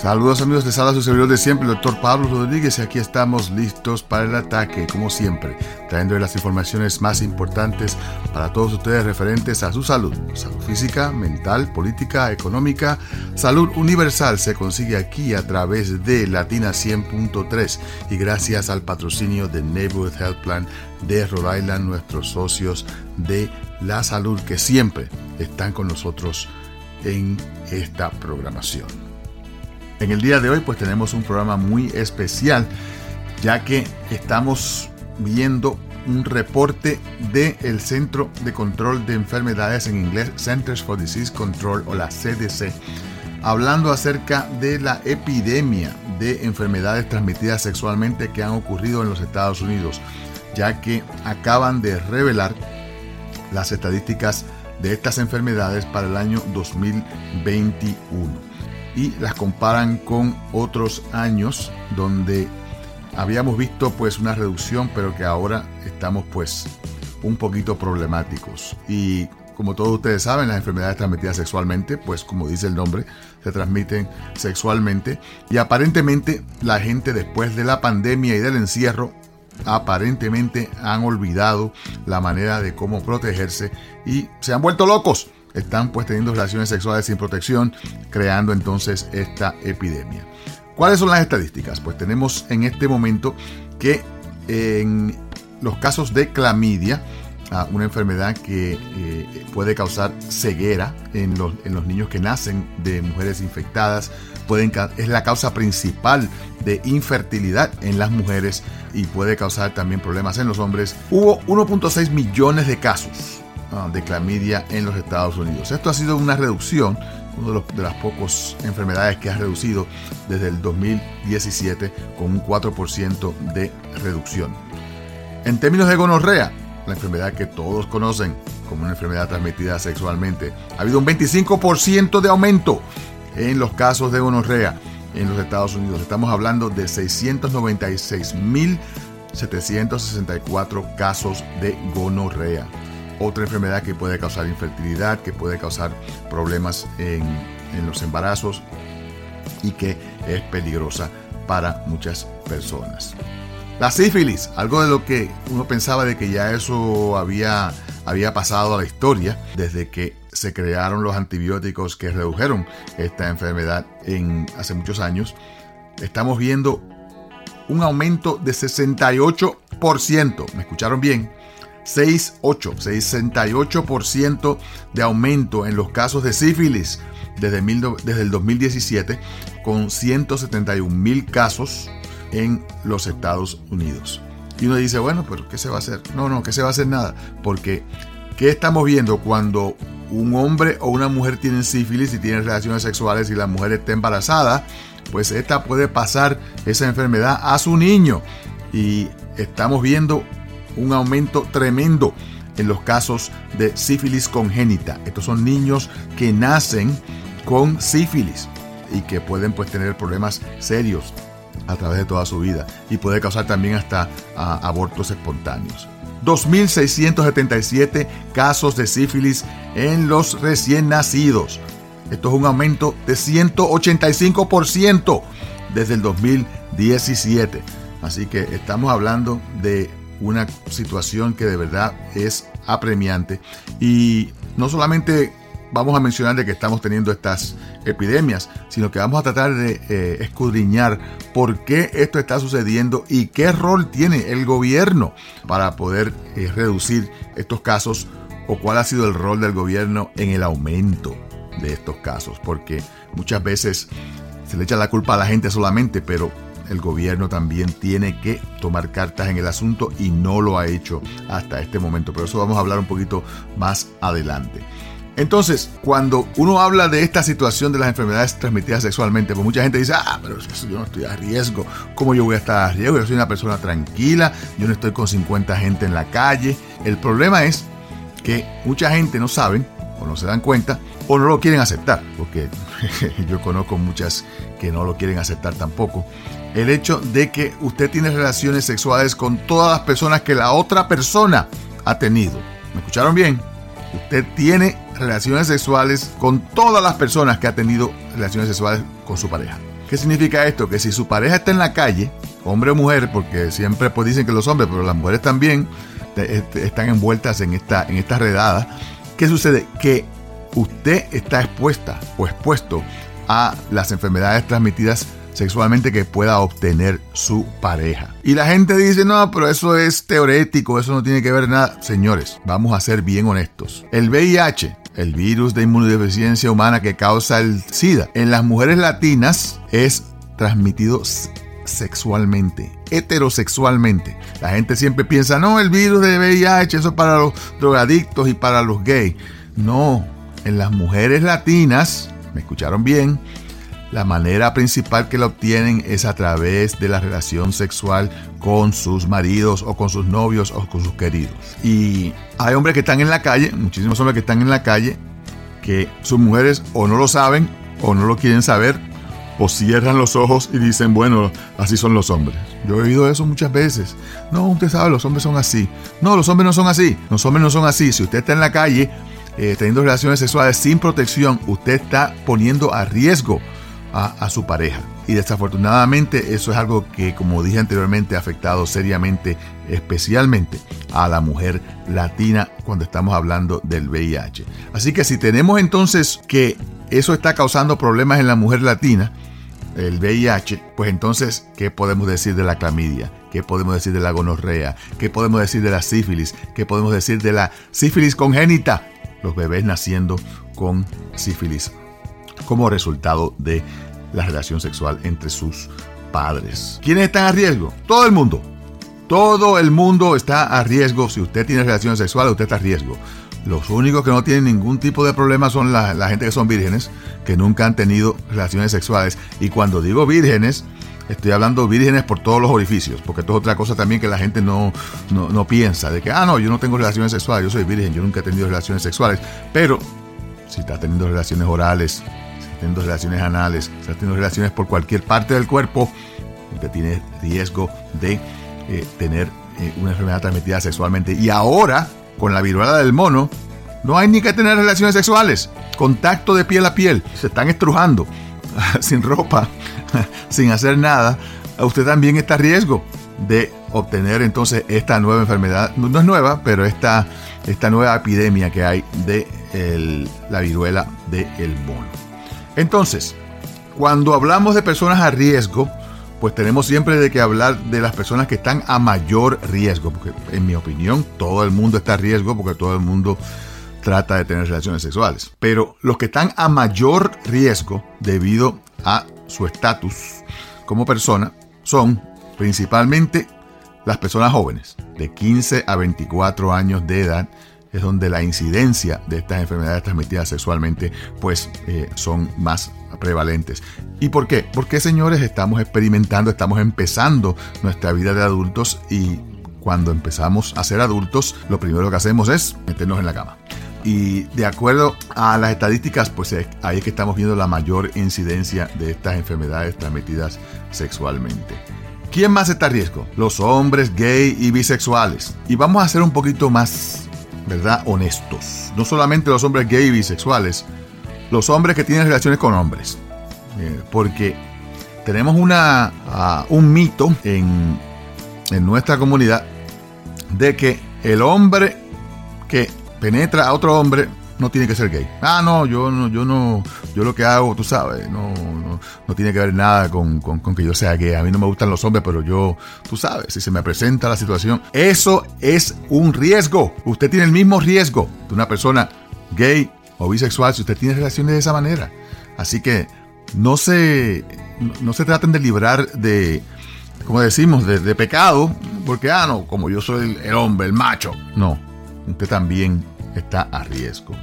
Saludos amigos, les habla su servidor de siempre, el doctor Pablo Rodríguez, y aquí estamos listos para el ataque, como siempre, trayendo las informaciones más importantes para todos ustedes referentes a su salud, salud física, mental, política, económica, salud universal se consigue aquí a través de Latina 100.3 y gracias al patrocinio de Neighborhood Health Plan de Rhode Island, nuestros socios de la salud que siempre están con nosotros en esta programación. En el día de hoy pues tenemos un programa muy especial ya que estamos viendo un reporte del Centro de Control de Enfermedades en inglés, Centers for Disease Control o la CDC, hablando acerca de la epidemia de enfermedades transmitidas sexualmente que han ocurrido en los Estados Unidos, ya que acaban de revelar las estadísticas de estas enfermedades para el año 2021 y las comparan con otros años donde habíamos visto pues una reducción pero que ahora estamos pues un poquito problemáticos. Y como todos ustedes saben las enfermedades transmitidas sexualmente pues como dice el nombre se transmiten sexualmente. Y aparentemente la gente después de la pandemia y del encierro aparentemente han olvidado la manera de cómo protegerse y se han vuelto locos están pues teniendo relaciones sexuales sin protección, creando entonces esta epidemia. ¿Cuáles son las estadísticas? Pues tenemos en este momento que en los casos de clamidia, ah, una enfermedad que eh, puede causar ceguera en los, en los, niños que nacen de mujeres infectadas, pueden, es la causa principal de infertilidad en las mujeres y puede causar también problemas en los hombres. Hubo 1.6 millones de casos de clamidia en los Estados Unidos. Esto ha sido una reducción, una de, las pocas enfermedades que ha reducido desde el 2017 con un 4% de reducción. En términos de gonorrea, la enfermedad que todos conocen como una enfermedad transmitida sexualmente, ha habido un 25% de aumento en los casos de gonorrea en los Estados Unidos. Estamos hablando de 696.764 casos de gonorrea otra enfermedad que puede causar infertilidad, que puede causar problemas en, los embarazos y que es peligrosa para muchas personas. La sífilis, algo de lo que uno pensaba de que ya eso había, había pasado a la historia desde que se crearon los antibióticos que redujeron esta enfermedad en hace muchos años. Estamos viendo un aumento de 68%. ¿Me escucharon bien? 68, 68% de aumento en los casos de sífilis desde, desde el 2017, con 171 mil casos en los Estados Unidos. Y uno dice, bueno, pero ¿qué se va a hacer? No, no, ¿qué se va a hacer? Nada. Porque, ¿qué estamos viendo cuando un hombre o una mujer tienen sífilis y tienen relaciones sexuales y la mujer está embarazada? Pues esta puede pasar esa enfermedad a su niño. Y estamos viendo un aumento tremendo en los casos de sífilis congénita. Estos son niños que nacen con sífilis y que pueden pues tener problemas serios a través de toda su vida y puede causar también hasta abortos espontáneos. 2.677 casos de sífilis en los recién nacidos. Esto es un aumento de 185% desde el 2017. Así que estamos hablando de una situación que de verdad es apremiante. Y no solamente vamos a mencionar de que estamos teniendo estas epidemias, sino que vamos a tratar de eh, escudriñar por qué esto está sucediendo y qué rol tiene el gobierno para poder eh, reducir estos casos o cuál ha sido el rol del gobierno en el aumento de estos casos, porque muchas veces se le echa la culpa a la gente solamente, pero el gobierno también tiene que tomar cartas en el asunto y no lo ha hecho hasta este momento. Pero eso vamos a hablar un poquito más adelante. Entonces, cuando uno habla de esta situación de las enfermedades transmitidas sexualmente, pues mucha gente dice, ah, pero yo no estoy a riesgo. ¿Cómo yo voy a estar a riesgo? Yo soy una persona tranquila, yo no estoy con 50 gente en la calle. El problema es que mucha gente no sabe o no se dan cuenta o no lo quieren aceptar, porque yo conozco muchas que no lo quieren aceptar tampoco el hecho de que usted tiene relaciones sexuales con todas las personas que la otra persona ha tenido. ¿Me escucharon bien? Usted tiene relaciones sexuales con todas las personas que ha tenido relaciones sexuales con su pareja. ¿Qué significa esto? Que si su pareja está en la calle, hombre o mujer, porque siempre pues dicen que los hombres, pero las mujeres también este, están envueltas en esta, en esta redada, ¿qué sucede? Que usted está expuesta o expuesto a las enfermedades transmitidas sexualmente que pueda obtener su pareja. Y la gente dice, no, pero eso es teorético, eso no tiene que ver nada. Señores, vamos a ser bien honestos. El VIH, el virus de inmunodeficiencia humana que causa el SIDA, en las mujeres latinas es transmitido sexualmente, heterosexualmente. La gente siempre piensa, no, el virus de VIH, eso es para los drogadictos y para los gays. No, en las mujeres latinas, me escucharon bien, la manera principal que lo obtienen es a través de la relación sexual con sus maridos o con sus novios o con sus queridos. Y hay hombres que están en la calle, muchísimos hombres que están en la calle, que sus mujeres o no lo saben o no lo quieren saber o cierran los ojos y dicen, bueno, así son los hombres. Yo he oído eso muchas veces. No, usted sabe, los hombres son así. No, los hombres no son así. Los hombres no son así. Si usted está en la calle eh, teniendo relaciones sexuales sin protección, usted está poniendo a riesgo a, su pareja. Y desafortunadamente eso es algo que, como dije anteriormente, ha afectado seriamente, especialmente a la mujer latina cuando estamos hablando del VIH. Así que si tenemos entonces que eso está causando problemas en la mujer latina, el VIH, pues entonces, ¿qué podemos decir de la clamidia? ¿Qué podemos decir de la gonorrea? ¿Qué podemos decir de la sífilis? ¿Qué podemos decir de la sífilis congénita? Los bebés naciendo con sífilis como resultado de la relación sexual entre sus padres. ¿Quiénes están a riesgo? Todo el mundo. Todo el mundo está a riesgo. Si usted tiene relaciones sexuales, usted está a riesgo. Los únicos que no tienen ningún tipo de problema son la, gente que son vírgenes, que nunca han tenido relaciones sexuales. Y cuando digo vírgenes, estoy hablando vírgenes por todos los orificios, porque esto es otra cosa también que la gente no, no, no piensa, de que, ah, no, yo no tengo relaciones sexuales, yo soy virgen, yo nunca he tenido relaciones sexuales. Pero si está teniendo relaciones orales, teniendo relaciones anales, está teniendo relaciones por cualquier parte del cuerpo, usted tiene riesgo de eh, tener eh, una enfermedad transmitida sexualmente. Y ahora, con la viruela del mono, no hay ni que tener relaciones sexuales. Contacto de piel a piel. Se están estrujando sin ropa, sin hacer nada. Usted también está a riesgo de obtener entonces esta nueva enfermedad. No es nueva, pero esta, esta nueva epidemia que hay de la viruela del mono. Entonces, cuando hablamos de personas a riesgo, pues tenemos siempre de que hablar de las personas que están a mayor riesgo, porque en mi opinión todo el mundo está a riesgo porque todo el mundo trata de tener relaciones sexuales. Pero los que están a mayor riesgo debido a su estatus como persona son principalmente las personas jóvenes, de 15 a 24 años de edad, es donde la incidencia de estas enfermedades transmitidas sexualmente pues eh, son más prevalentes. ¿Y por qué? Porque señores estamos experimentando, estamos empezando nuestra vida de adultos y cuando empezamos a ser adultos lo primero que hacemos es meternos en la cama. Y de acuerdo a las estadísticas, pues ahí es que estamos viendo la mayor incidencia de estas enfermedades transmitidas sexualmente. ¿Quién más está a riesgo? Los hombres gay y bisexuales. Y vamos a ser un poquito más ¿verdad? Honestos. No solamente los hombres gay y bisexuales, los hombres que tienen relaciones con hombres. Eh, porque tenemos una, ah, un mito en, en nuestra comunidad de que el hombre que penetra a otro hombre no tiene que ser gay. Ah, no, yo no, yo no, yo lo que hago, tú sabes, no, no, tiene que ver nada con, con, que yo sea gay. A mí no me gustan los hombres, pero yo, tú sabes, si se me presenta la situación, eso es un riesgo. Usted tiene el mismo riesgo de una persona gay o bisexual si usted tiene relaciones de esa manera. Así que no se, no se traten de librar de, como decimos, de, pecado, porque, ah, no, como yo soy el hombre, el macho. No, usted también está a riesgo.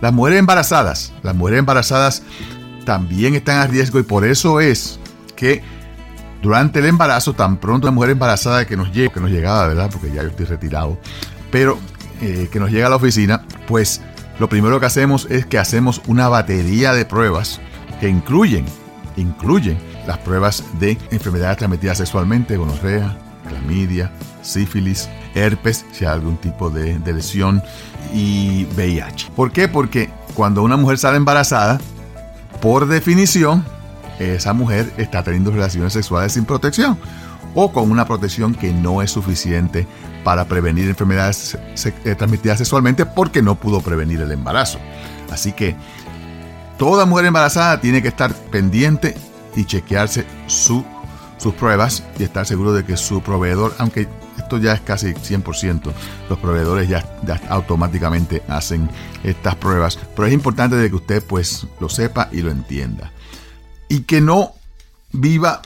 Las mujeres embarazadas, las mujeres embarazadas también están a riesgo y por eso es que durante el embarazo, tan pronto la mujer embarazada que nos llega, que nos llegaba, ¿verdad? Porque ya yo estoy retirado, pero eh, que nos llega a la oficina, pues lo primero que hacemos es que hacemos una batería de pruebas que incluyen, incluyen las pruebas de enfermedades transmitidas sexualmente, gonorrea, clamidia, sífilis, herpes, si hay algún tipo de, lesión, y VIH. ¿Por qué? Porque cuando una mujer sale embarazada, por definición, esa mujer está teniendo relaciones sexuales sin protección o con una protección que no es suficiente para prevenir enfermedades eh, transmitidas sexualmente porque no pudo prevenir el embarazo. Así que toda mujer embarazada tiene que estar pendiente y chequearse sus pruebas y estar seguro de que su proveedor, aunque esto ya es casi 100%, los proveedores ya, automáticamente hacen estas pruebas, pero es importante de que usted pues lo sepa y lo entienda. Y que no viva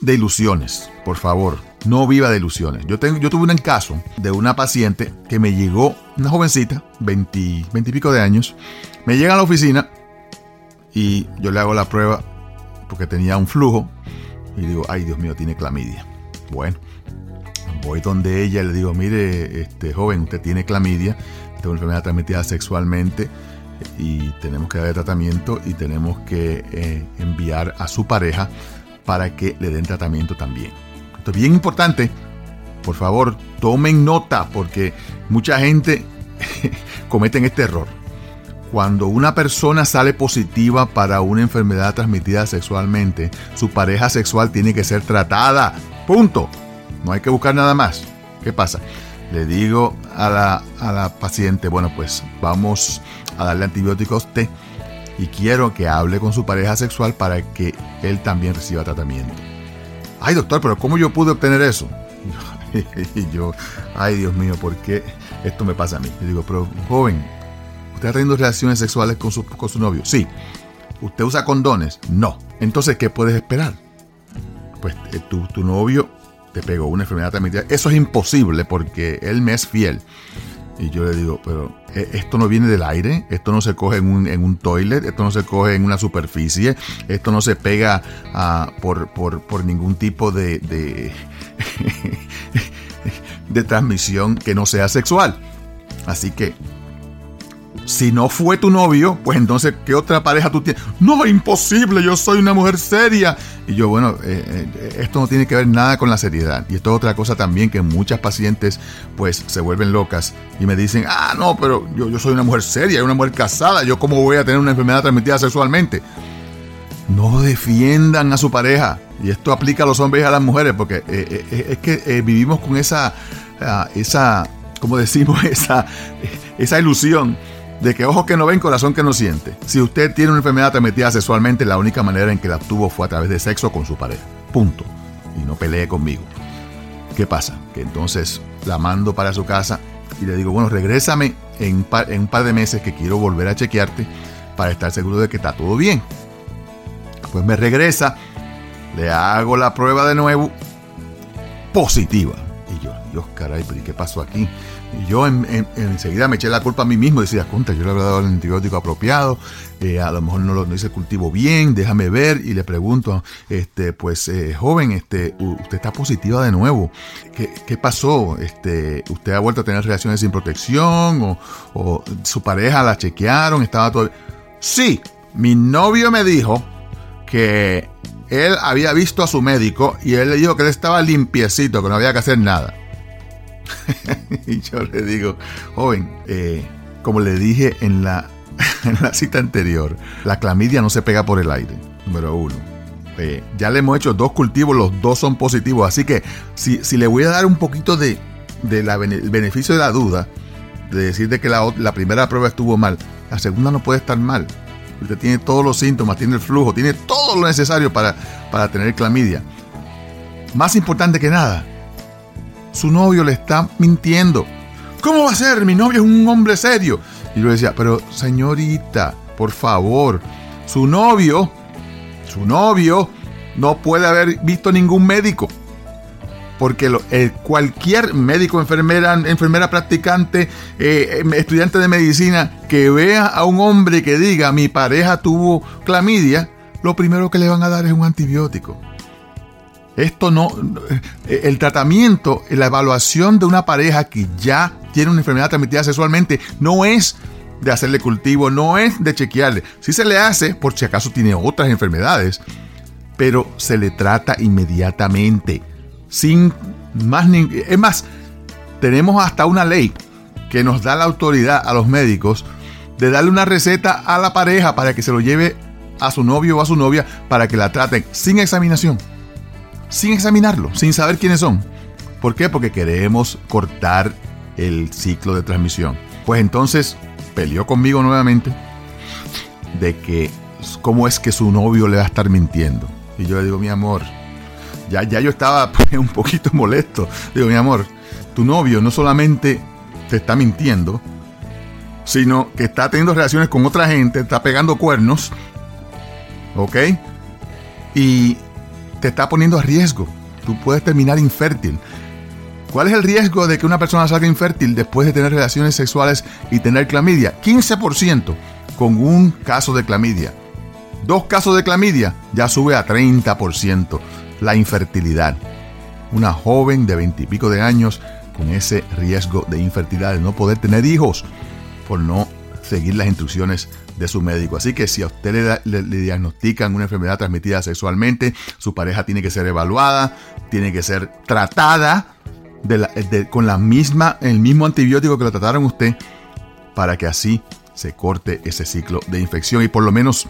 de ilusiones, por favor, no viva de ilusiones. Yo, tengo, yo tuve un caso de una paciente que me llegó, una jovencita, 20, 20 y pico de años, me llega a la oficina y yo le hago la prueba porque tenía un flujo y digo, ay Dios mío, tiene clamidia. Bueno, voy donde ella le digo, mire, este joven, usted tiene clamidia, tengo una enfermedad transmitida sexualmente y tenemos que darle tratamiento y tenemos que eh, enviar a su pareja para que le den tratamiento también. Esto es bien importante. Por favor, tomen nota porque mucha gente comete este error cuando una persona sale positiva para una enfermedad transmitida sexualmente, su pareja sexual tiene que ser tratada. Punto. No hay que buscar nada más. ¿Qué pasa? Le digo a la, a la paciente, bueno, pues vamos a darle antibióticos T y quiero que hable con su pareja sexual para que él también reciba tratamiento. Ay, doctor, pero ¿cómo yo pude obtener eso? Y yo, ay, Dios mío, ¿por qué esto me pasa a mí? Y digo, pero joven, ¿Usted está teniendo relaciones sexuales con su, con su novio? Sí. ¿Usted usa condones? No. Entonces, ¿qué puedes esperar? Pues eh, tu, tu novio te pegó una enfermedad transmitida. Eso es imposible porque él me es fiel. Y yo le digo, pero eh, esto no viene del aire, esto no se coge en un, en un toilet, esto no se coge en una superficie, esto no se pega por, por, por, ningún tipo de, de, de transmisión que no sea sexual. Así que si no fue tu novio, pues entonces, ¿qué otra pareja tú tienes? No, imposible, yo soy una mujer seria. Y yo, bueno, eh, eh, esto no tiene que ver nada con la seriedad. Y esto es otra cosa también que muchas pacientes, pues, se vuelven locas y me dicen, ah, no, pero yo, yo soy una mujer seria, una mujer casada, yo cómo voy a tener una enfermedad transmitida sexualmente. No defiendan a su pareja. Y esto aplica a los hombres y a las mujeres, porque eh, es que vivimos con esa, ah, esa, como decimos, esa, esa ilusión de que ojos que no ven, corazón que no siente. Si usted tiene una enfermedad transmitida sexualmente, la única manera en que la obtuvo fue a través de sexo con su pareja. Punto. Y no pelee conmigo. ¿Qué pasa? Que entonces la mando para su casa y le digo, bueno, regrésame en, en un par de meses que quiero volver a chequearte para estar seguro de que está todo bien. Pues me regresa, le hago la prueba de nuevo, positiva. Y yo, Dios caray, pero qué pasó aquí? Y yo enseguida me eché la culpa a mí mismo, decía, contra, yo le había dado el antibiótico apropiado, eh, a lo mejor no, lo, hice el cultivo bien, déjame ver, y le pregunto, este, pues, eh, joven, este, usted está positiva de nuevo, ¿Qué, pasó? Este, ¿Usted ha vuelto a tener relaciones sin protección? ¿O, o su pareja la chequearon? ¿Estaba todo...? Sí, mi novio me dijo que él había visto a su médico y él le dijo que él estaba limpiecito, que no había que hacer nada. y yo le digo, joven, eh, como le dije en la, cita anterior, la clamidia no se pega por el aire, número uno. Eh, ya le hemos hecho dos cultivos, los dos son positivos, así que si, le voy a dar un poquito de, de beneficio de la duda, de decir de que la, la primera prueba estuvo mal, la segunda no puede estar mal. Usted tiene todos los síntomas, tiene el flujo, tiene todo lo necesario para, para tener clamidia. Más importante que nada, su novio le está mintiendo. ¿Cómo va a ser? Mi novio es un hombre serio. Y yo decía, pero señorita, por favor, su novio, su novio no puede haber visto ningún médico. Porque cualquier médico, enfermera, enfermera practicante, eh, estudiante de medicina que vea a un hombre que diga mi pareja tuvo clamidia, lo primero que le van a dar es un antibiótico. Esto no, eh, el tratamiento, la evaluación de una pareja que ya tiene una enfermedad transmitida sexualmente no es de hacerle cultivo, no es de chequearle. Si se le hace, por si acaso tiene otras enfermedades, pero se le trata inmediatamente, sin más ni, es más, tenemos hasta una ley que nos da la autoridad a los médicos de darle una receta a la pareja para que se lo lleve a su novio o a su novia para que la traten sin examinación, sin examinarlo, sin saber quiénes son. ¿Por qué? Porque queremos cortar el ciclo de transmisión. Pues entonces peleó conmigo nuevamente de que cómo es que su novio le va a estar mintiendo. Y yo le digo, mi amor, ya, ya yo estaba pues, un poquito molesto. Digo, mi amor, tu novio no solamente te está mintiendo, sino que está teniendo relaciones con otra gente, está pegando cuernos, ¿ok? Y te está poniendo a riesgo. Tú puedes terminar infértil. ¿Cuál es el riesgo de que una persona salga infértil después de tener relaciones sexuales y tener clamidia? 15% con un caso de clamidia. Dos casos de clamidia ya sube a 30% la infertilidad. Una joven de 20 y pico de años con ese riesgo de infertilidad, de no poder tener hijos por no seguir las instrucciones de su médico. Así que si a usted le, diagnostican una enfermedad transmitida sexualmente, su pareja tiene que ser evaluada, tiene que ser tratada con la misma, el mismo antibiótico que lo trataron usted para que así se corte ese ciclo de infección y por lo menos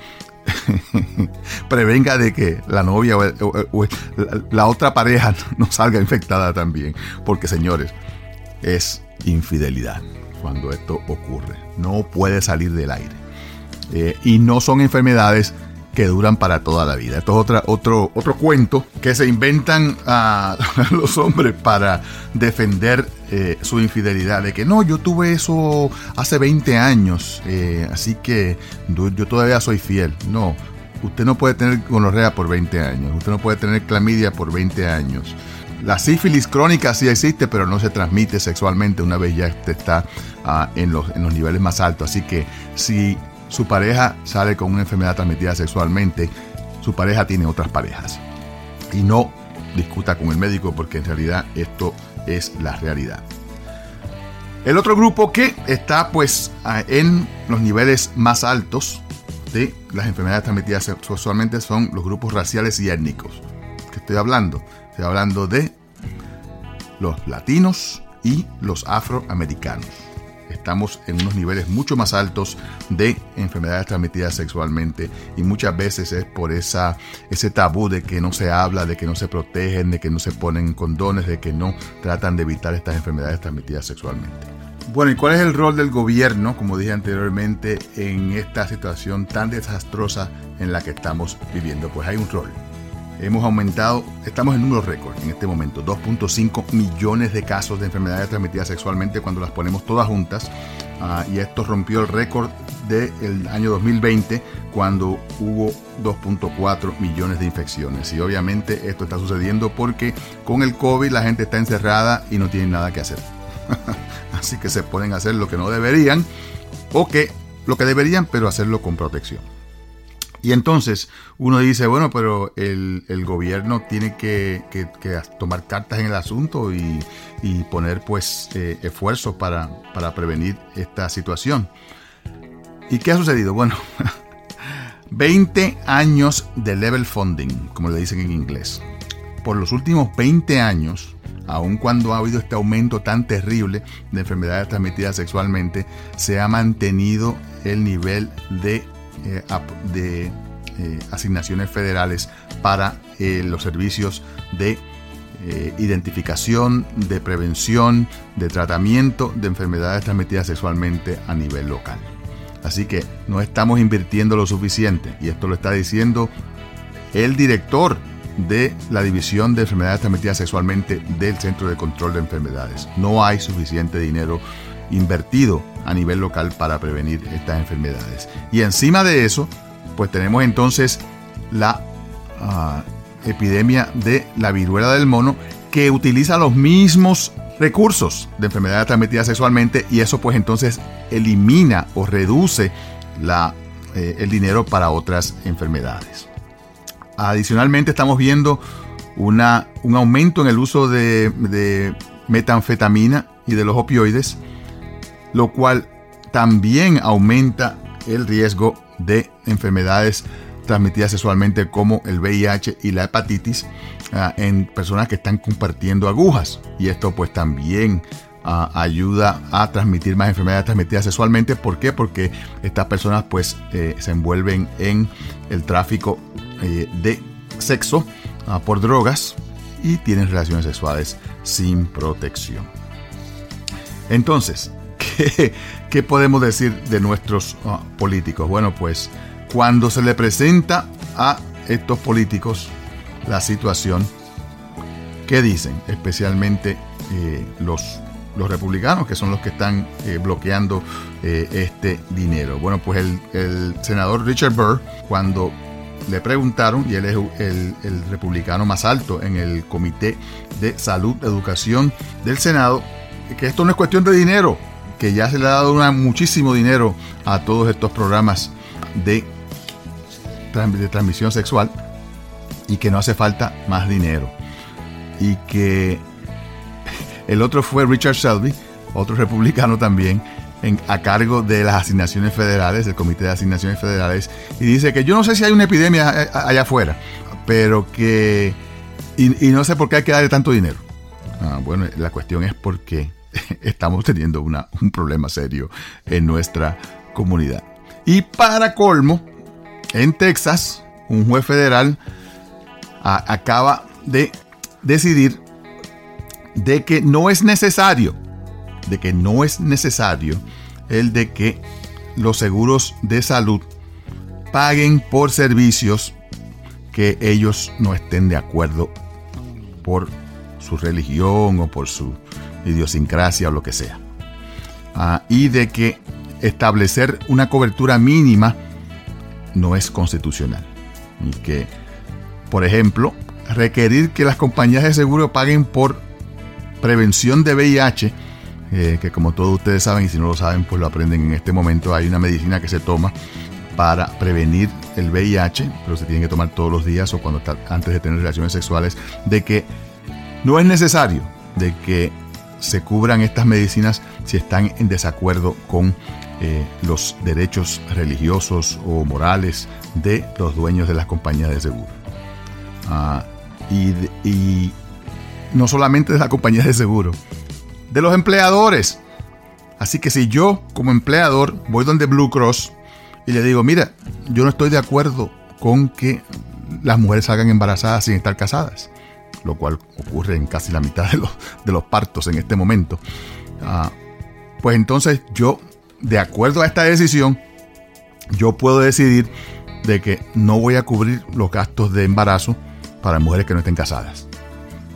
prevenga de que la novia o, la otra pareja no salga infectada también. Porque señores, es infidelidad cuando esto ocurre. No puede salir del aire. Eh, y no son enfermedades que duran para toda la vida. Esto es otra, otro, otro cuento que se inventan los hombres para defender eh, su infidelidad. De que no, yo tuve eso hace 20 años, eh, así que yo todavía soy fiel. No, usted no puede tener gonorrea por 20 años, usted no puede tener clamidia por 20 años. La sífilis crónica sí existe, pero no se transmite sexualmente una vez ya está ah, en, los, en los niveles más altos. Así que si su pareja sale con una enfermedad transmitida sexualmente, su pareja tiene otras parejas. Y no discuta con el médico porque en realidad esto es la realidad. El otro grupo que está pues en los niveles más altos de las enfermedades transmitidas sexualmente son los grupos raciales y étnicos. ¿Qué estoy hablando? Estoy hablando de los latinos y los afroamericanos estamos en unos niveles mucho más altos de enfermedades transmitidas sexualmente y muchas veces es por esa, ese tabú de que no se habla, de que no se protegen, de que no se ponen condones, de que no tratan de evitar estas enfermedades transmitidas sexualmente. Bueno, ¿y cuál es el rol del gobierno, como dije anteriormente, en esta situación tan desastrosa en la que estamos viviendo? Pues hay un rol hemos aumentado, estamos en números récord en este momento, 2.5 millones de casos de enfermedades transmitidas sexualmente cuando las ponemos todas juntas. Ah, y esto rompió el récord del año 2020 cuando hubo 2.4 millones de infecciones. Y obviamente esto está sucediendo porque con el COVID la gente está encerrada y no tiene nada que hacer. Así que se pueden hacer lo que no deberían o que lo que deberían pero hacerlo con protección. Y entonces uno dice, bueno, pero el, gobierno tiene que, tomar cartas en el asunto y, poner pues eh, esfuerzos para, para prevenir esta situación. ¿Y qué ha sucedido? Bueno, 20 años de level funding, como le dicen en inglés. Por los últimos 20 años, aun cuando ha habido este aumento tan terrible de enfermedades transmitidas sexualmente, se ha mantenido el nivel de eh, de eh, asignaciones federales para eh, los servicios de identificación, de prevención, de tratamiento de enfermedades transmitidas sexualmente a nivel local. Así que no estamos invirtiendo lo suficiente y esto lo está diciendo el director de la División de Enfermedades Transmitidas Sexualmente del Centro de Control de Enfermedades. No hay suficiente dinero invertido a nivel local para prevenir estas enfermedades. Y encima de eso, pues tenemos entonces la ah, epidemia de la viruela del mono que utiliza los mismos recursos de enfermedades transmitidas sexualmente y eso pues entonces elimina o reduce la, eh, el dinero para otras enfermedades. Adicionalmente estamos viendo una, un aumento en el uso de, de metanfetamina y de los opioides lo cual también aumenta el riesgo de enfermedades transmitidas sexualmente como el VIH y la hepatitis ah, en personas que están compartiendo agujas. Y esto pues también ayuda a transmitir más enfermedades transmitidas sexualmente. ¿Por qué? Porque estas personas pues eh, se envuelven en el tráfico eh, de sexo ah, por drogas y tienen relaciones sexuales sin protección. Entonces, ¿qué, podemos decir de nuestros ah, políticos? Bueno, pues cuando se le presenta a estos políticos la situación, ¿qué dicen? Especialmente eh, los republicanos, que son los que están eh, bloqueando eh, este dinero. Bueno, pues el, senador Richard Burr, cuando le preguntaron, y él es el, republicano más alto en el Comité de Salud, Educación del Senado, que esto no es cuestión de dinero, que ya se le ha dado muchísimo dinero a todos estos programas de, de transmisión sexual y que no hace falta más dinero. Y que el otro fue Richard Shelby, otro republicano también, a cargo de las asignaciones federales, del Comité de Asignaciones Federales, y dice que yo no sé si hay una epidemia allá afuera, pero que... Y, no sé por qué hay que darle tanto dinero. Ah, bueno, la cuestión es porque estamos teniendo un problema serio en nuestra comunidad. Y para colmo, en Texas, un juez federal acaba de decidir de que no es necesario, de que no es necesario el de que los seguros de salud paguen por servicios que ellos no estén de acuerdo por su religión o por su idiosincrasia o lo que sea. Ah, y de que establecer una cobertura mínima no es constitucional. Y que, por ejemplo, requerir que las compañías de seguro paguen por prevención de VIH, eh, que como todos ustedes saben, y si no lo saben, pues lo aprenden en este momento, hay una medicina que se toma para prevenir el VIH, pero se tiene que tomar todos los días o cuando está, antes de tener relaciones sexuales, de que no es necesario de que se cubran estas medicinas si están en desacuerdo con eh, los derechos religiosos o morales de los dueños de las compañías de seguro. Ah, y no solamente de la compañía de seguro, de los empleadores. Así que si yo como empleador voy donde Blue Cross y le digo, mira, yo no estoy de acuerdo con que las mujeres salgan embarazadas sin estar casadas, lo cual ocurre en casi la mitad de los, de los partos en este momento, ah, pues entonces yo, de acuerdo a esta decisión, yo puedo decidir de que no voy a cubrir los gastos de embarazo para mujeres que no estén casadas.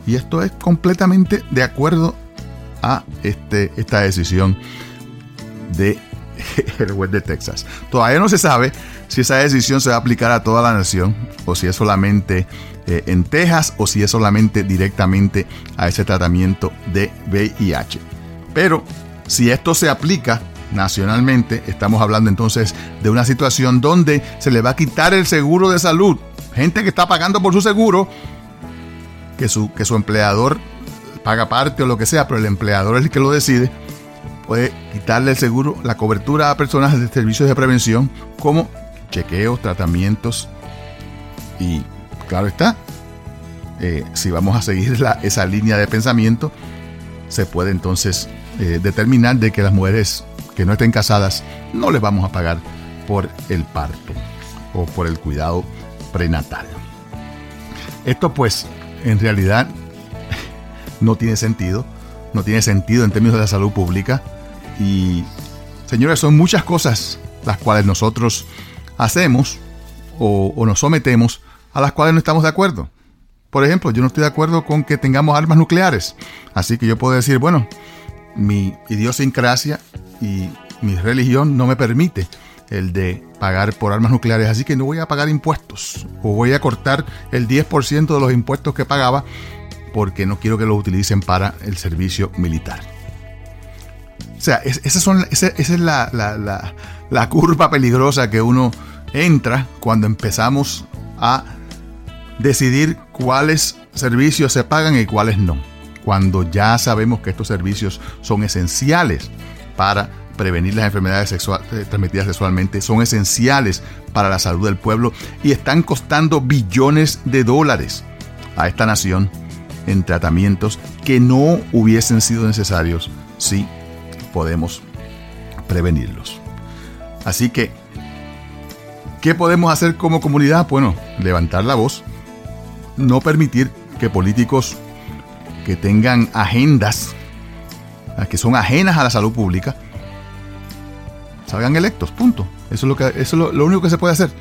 Y esto es completamente de acuerdo a este, esta decisión de el juez de Texas. Todavía no se sabe si esa decisión se va a aplicar a toda la nación o si es solamente eh, en Texas o si es solamente directamente a ese tratamiento de VIH. Pero si esto se aplica nacionalmente, estamos hablando entonces de una situación donde se le va a quitar el seguro de salud. Gente que está pagando por su seguro que su, que su empleador paga parte o lo que sea, pero el empleador es el que lo decide, puede quitarle el seguro, la cobertura a personas de servicios de prevención como chequeos, tratamientos y claro está, eh, si vamos a seguir esa línea de pensamiento, se puede entonces eh, determinar de que las mujeres que no estén casadas no les vamos a pagar por el parto o por el cuidado prenatal. Esto pues en realidad no tiene sentido, no tiene sentido en términos de la salud pública. Y, señores, son muchas cosas las cuales nosotros hacemos o, nos sometemos a las cuales no estamos de acuerdo. Por ejemplo, yo no estoy de acuerdo con que tengamos armas nucleares. Así que yo puedo decir, bueno, mi idiosincrasia y mi religión no me permite el de pagar por armas nucleares, así que no voy a pagar impuestos o voy a cortar el 10% de los impuestos que pagaba porque no quiero que los utilicen para el servicio militar. O sea, esa, son, esa, es la, la curva peligrosa que uno entra cuando empezamos a decidir cuáles servicios se pagan y cuáles no. Cuando ya sabemos que estos servicios son esenciales para prevenir las enfermedades eh, transmitidas sexualmente son esenciales para la salud del pueblo y están costando billones de dólares a esta nación en tratamientos que no hubiesen sido necesarios sí podemos prevenirlos. Así que, ¿qué podemos hacer como comunidad? Bueno, levantar la voz, no permitir que políticos que tengan agendas que son ajenas a la salud pública salgan electos, punto. Eso es lo, que, eso es lo, único que se puede hacer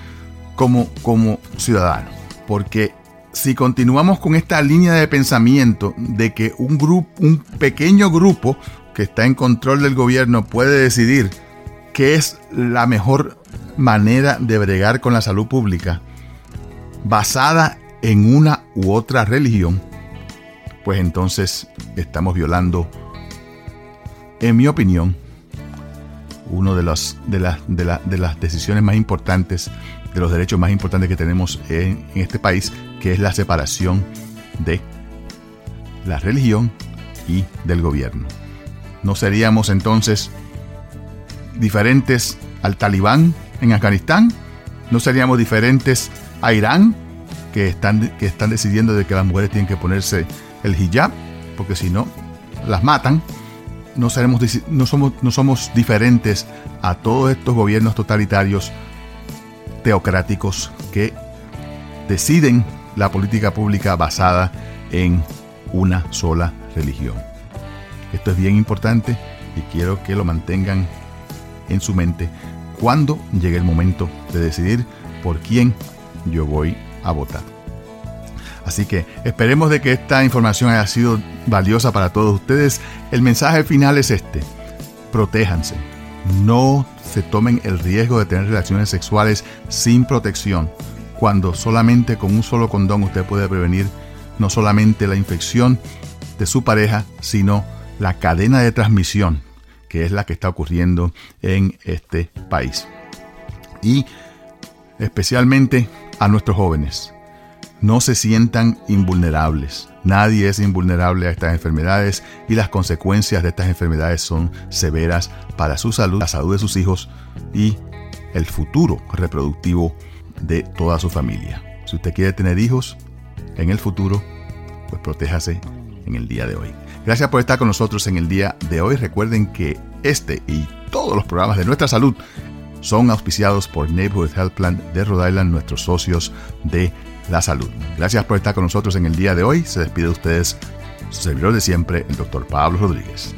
como, como ciudadano. Porque si continuamos con esta línea de pensamiento de que un grupo, un pequeño grupo que está en control del gobierno puede decidir qué es la mejor manera de bregar con la salud pública basada en una u otra religión, pues entonces estamos violando, en mi opinión, una de, las, de, de, las decisiones más importantes, de los derechos más importantes que tenemos en, en este país, que es la separación de la religión y del gobierno. ¿No seríamos entonces diferentes al talibán en Afganistán? ¿No seríamos diferentes a Irán, que están, que están decidiendo de que las mujeres tienen que ponerse el hijab, porque si no, las matan? no, seremos, no, somos, no somos diferentes a todos estos gobiernos totalitarios teocráticos que deciden la política pública basada en una sola religión. Esto es bien importante y quiero que lo mantengan en su mente cuando llegue el momento de decidir por quién yo voy a votar. Así que esperemos de que esta información haya sido valiosa para todos ustedes. El mensaje final es este. Protéjanse. No se tomen el riesgo de tener relaciones sexuales sin protección, cuando solamente con un solo condón usted puede prevenir no solamente la infección de su pareja, sino la cadena de transmisión, que es la que está ocurriendo en este país. Y especialmente a nuestros jóvenes no se sientan invulnerables. Nadie es invulnerable a estas enfermedades y las consecuencias de estas enfermedades son severas para su salud, la salud de sus hijos y el futuro reproductivo de toda su familia. Si usted quiere tener hijos en el futuro, pues protéjase en el día de hoy. Gracias por estar con nosotros en el día de hoy. Recuerden que este y todos los programas de nuestra salud son auspiciados por Neighborhood Health Plan de Rhode Island, nuestros socios de la salud. Gracias por estar con nosotros en el día de hoy. Se despide de ustedes su servidor de siempre, el doctor Pablo Rodríguez.